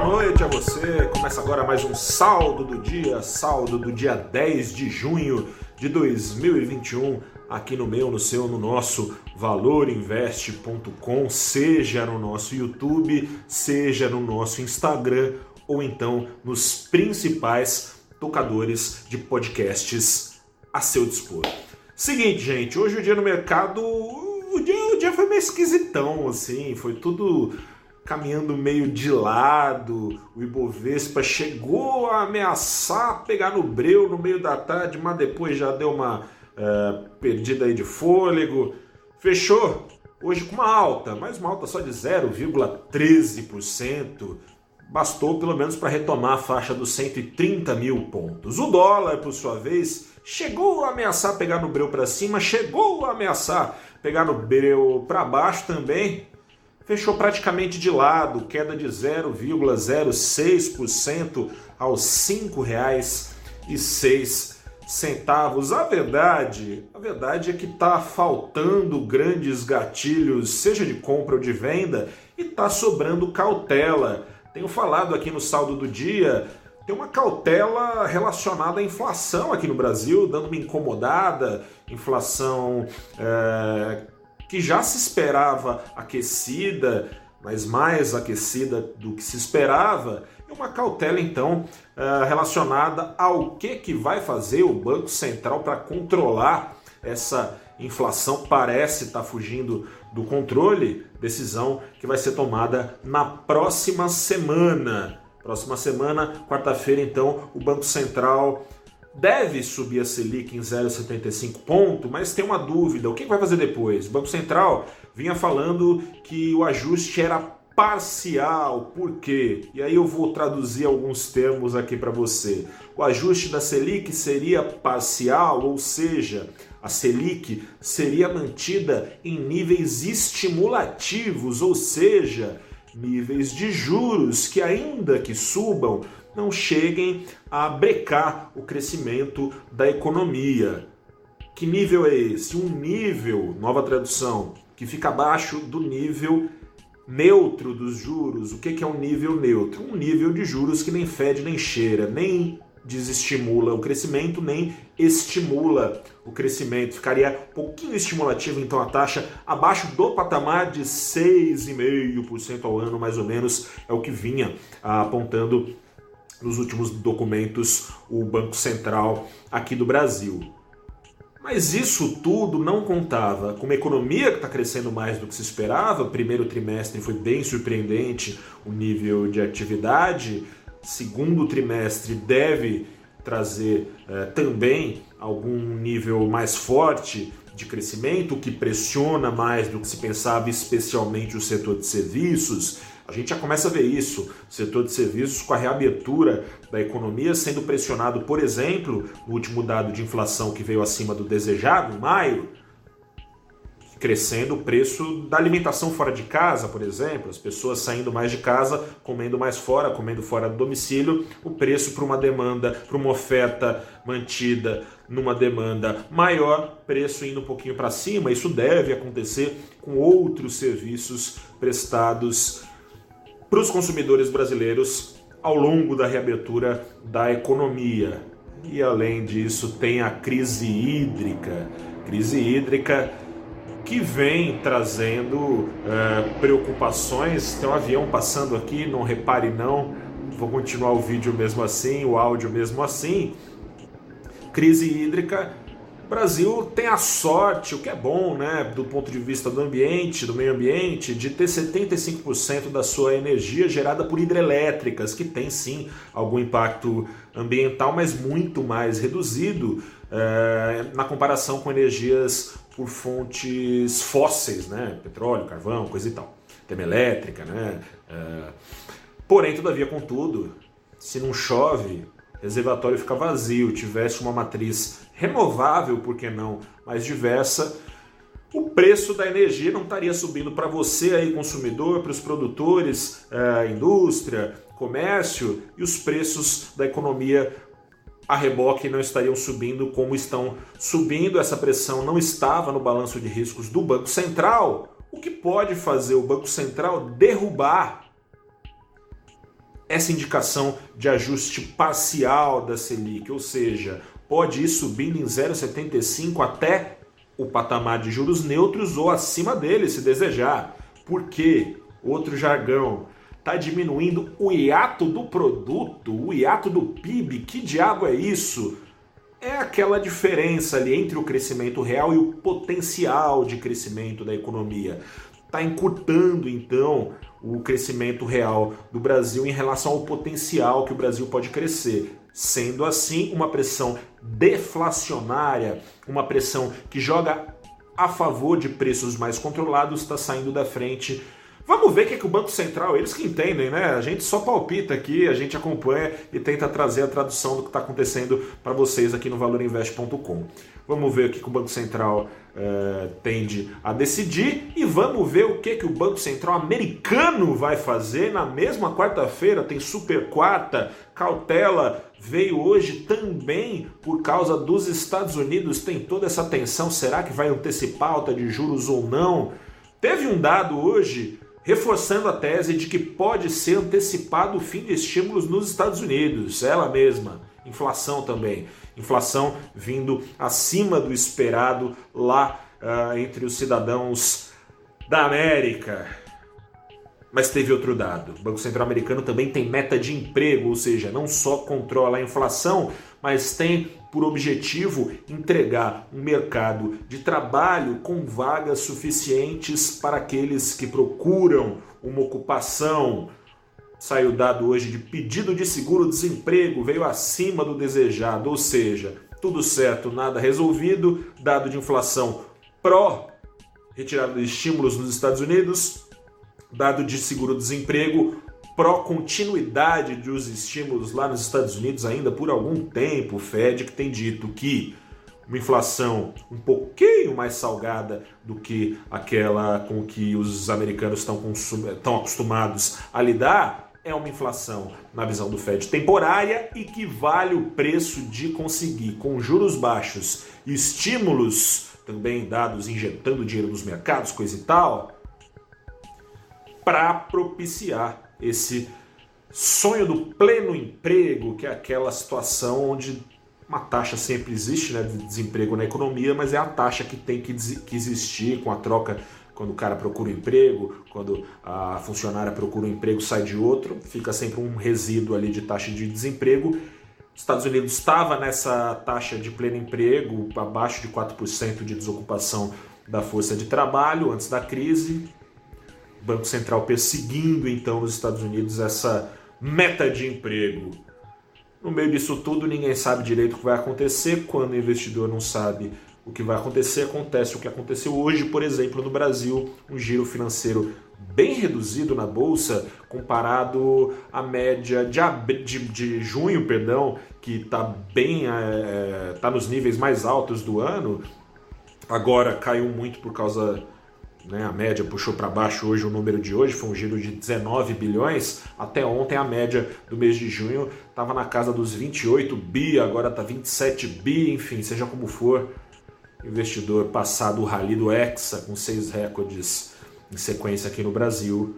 Boa noite a você. Começa agora mais um saldo do dia, saldo do dia 10 de junho de 2021, aqui no meu, no seu, no nosso valorinvest.com, seja no nosso YouTube, seja no nosso Instagram ou então nos principais tocadores de podcasts a seu dispor. Seguinte, gente, hoje o dia no mercado, o dia, o dia foi meio esquisitão, assim, foi tudo caminhando meio de lado. O Ibovespa chegou a ameaçar pegar no breu no meio da tarde, mas depois já deu uma uh, perdida aí de fôlego. Fechou hoje com uma alta, mas uma alta só de 0,13%. Bastou pelo menos para retomar a faixa dos 130 mil pontos. O dólar, por sua vez, chegou a ameaçar pegar no breu para cima, chegou a ameaçar pegar no breu para baixo também, fechou praticamente de lado, queda de 0,06% aos R$ 5,06. A verdade, a verdade é que está faltando grandes gatilhos, seja de compra ou de venda, e está sobrando cautela. Tenho falado aqui no saldo do dia, tem uma cautela relacionada à inflação aqui no Brasil, dando uma incomodada, inflação é, que já se esperava aquecida, mas mais aquecida do que se esperava, e uma cautela então eh, relacionada ao que, que vai fazer o Banco Central para controlar essa inflação parece estar tá fugindo do controle, decisão que vai ser tomada na próxima semana. Próxima semana, quarta-feira, então, o Banco Central deve subir a Selic em 0,75 ponto, mas tem uma dúvida: o que vai fazer depois? O Banco Central vinha falando que o ajuste era parcial, por quê? E aí eu vou traduzir alguns termos aqui para você. O ajuste da Selic seria parcial, ou seja, a Selic seria mantida em níveis estimulativos, ou seja, níveis de juros que ainda que subam, não cheguem a brecar o crescimento da economia. Que nível é esse? Um nível, nova tradução, que fica abaixo do nível neutro dos juros. O que é um nível neutro? Um nível de juros que nem fede nem cheira, nem desestimula o crescimento, nem estimula o crescimento. Ficaria um pouquinho estimulativo, então, a taxa abaixo do patamar de 6,5% ao ano, mais ou menos, é o que vinha apontando nos últimos documentos o Banco Central aqui do Brasil. Mas isso tudo não contava com uma economia que está crescendo mais do que se esperava. O primeiro trimestre foi bem surpreendente o nível de atividade. Segundo trimestre deve trazer eh, também algum nível mais forte de crescimento, que pressiona mais do que se pensava, especialmente o setor de serviços. A gente já começa a ver isso, o setor de serviços com a reabertura da economia sendo pressionado, por exemplo, no último dado de inflação que veio acima do desejado, em maio, crescendo o preço da alimentação fora de casa, por exemplo, as pessoas saindo mais de casa, comendo mais fora, comendo fora do domicílio, o preço para uma demanda, para uma oferta mantida numa demanda maior, preço indo um pouquinho para cima. Isso deve acontecer com outros serviços prestados para os consumidores brasileiros ao longo da reabertura da economia. E além disso, tem a crise hídrica. Crise hídrica que vem trazendo uh, preocupações. Tem um avião passando aqui, não repare não. Vou continuar o vídeo mesmo assim, o áudio mesmo assim. Crise hídrica Brasil tem a sorte, o que é bom, né, do ponto de vista do ambiente, do meio ambiente, de ter 75% da sua energia gerada por hidrelétricas, que tem sim algum impacto ambiental, mas muito mais reduzido é, na comparação com energias por fontes fósseis, né, petróleo, carvão, coisa e tal, termoelétrica, né. É, porém, todavia, contudo, se não chove, reservatório fica vazio, tivesse uma matriz renovável, por que não, mas diversa, o preço da energia não estaria subindo para você aí, consumidor, para os produtores, é, indústria, comércio, e os preços da economia a reboque não estariam subindo como estão subindo. Essa pressão não estava no balanço de riscos do Banco Central, o que pode fazer o Banco Central derrubar essa indicação de ajuste parcial da Selic, ou seja, pode ir subindo em 0,75 até o patamar de juros neutros ou acima dele, se desejar. Por quê? Outro jargão. Está diminuindo o hiato do produto, o hiato do PIB. Que diabo é isso? É aquela diferença ali entre o crescimento real e o potencial de crescimento da economia. Está encurtando então o crescimento real do Brasil em relação ao potencial que o Brasil pode crescer. Sendo assim, uma pressão deflacionária, uma pressão que joga a favor de preços mais controlados, está saindo da frente Vamos ver o que, é que o Banco Central, eles que entendem, né? A gente só palpita aqui, a gente acompanha e tenta trazer a tradução do que está acontecendo para vocês aqui no valorinvest.com. Vamos ver o que, que o Banco Central uh, tende a decidir e vamos ver o que, que o Banco Central americano vai fazer na mesma quarta-feira. Tem super quarta, cautela veio hoje também por causa dos Estados Unidos. Tem toda essa tensão: será que vai antecipar alta de juros ou não? Teve um dado hoje reforçando a tese de que pode ser antecipado o fim de estímulos nos Estados Unidos, ela mesma. Inflação também. Inflação vindo acima do esperado lá uh, entre os cidadãos da América. Mas teve outro dado. O Banco Central Americano também tem meta de emprego, ou seja, não só controla a inflação, mas tem por objetivo entregar um mercado de trabalho com vagas suficientes para aqueles que procuram uma ocupação. Saiu dado hoje de pedido de seguro-desemprego, veio acima do desejado, ou seja, tudo certo, nada resolvido, dado de inflação pró retirada de estímulos nos Estados Unidos, dado de seguro-desemprego pró-continuidade dos estímulos lá nos Estados Unidos ainda por algum tempo. O Fed que tem dito que uma inflação um pouquinho mais salgada do que aquela com que os americanos estão, estão acostumados a lidar, é uma inflação, na visão do Fed, temporária e que vale o preço de conseguir, com juros baixos, estímulos também dados injetando dinheiro nos mercados, coisa e tal, para propiciar esse sonho do pleno emprego, que é aquela situação onde uma taxa sempre existe né, de desemprego na economia, mas é a taxa que tem que, que existir com a troca quando o cara procura um emprego, quando a funcionária procura um emprego, sai de outro, fica sempre um resíduo ali de taxa de desemprego. Os Estados Unidos estava nessa taxa de pleno emprego, abaixo de 4% de desocupação da força de trabalho antes da crise, Banco Central perseguindo então nos Estados Unidos essa meta de emprego. No meio disso tudo, ninguém sabe direito o que vai acontecer. Quando o investidor não sabe o que vai acontecer, acontece o que aconteceu hoje, por exemplo, no Brasil, um giro financeiro bem reduzido na bolsa comparado à média de, de, de junho, perdão, que está bem é, tá nos níveis mais altos do ano. Agora caiu muito por causa né, a média puxou para baixo hoje o número de hoje, foi um giro de 19 bilhões. Até ontem a média do mês de junho estava na casa dos 28 bi, agora está 27 bi, enfim, seja como for. Investidor passado o rally do Hexa com seis recordes em sequência aqui no Brasil.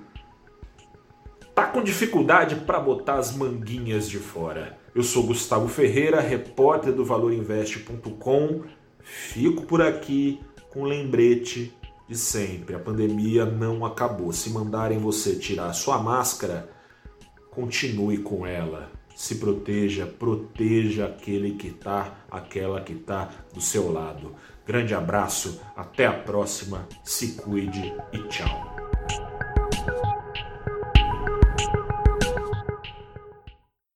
Tá com dificuldade para botar as manguinhas de fora. Eu sou Gustavo Ferreira, repórter do valorinvest.com. Fico por aqui com lembrete de sempre. A pandemia não acabou. Se mandarem você tirar sua máscara, continue com ela. Se proteja, proteja aquele que está, aquela que está do seu lado. Grande abraço, até a próxima, se cuide e tchau.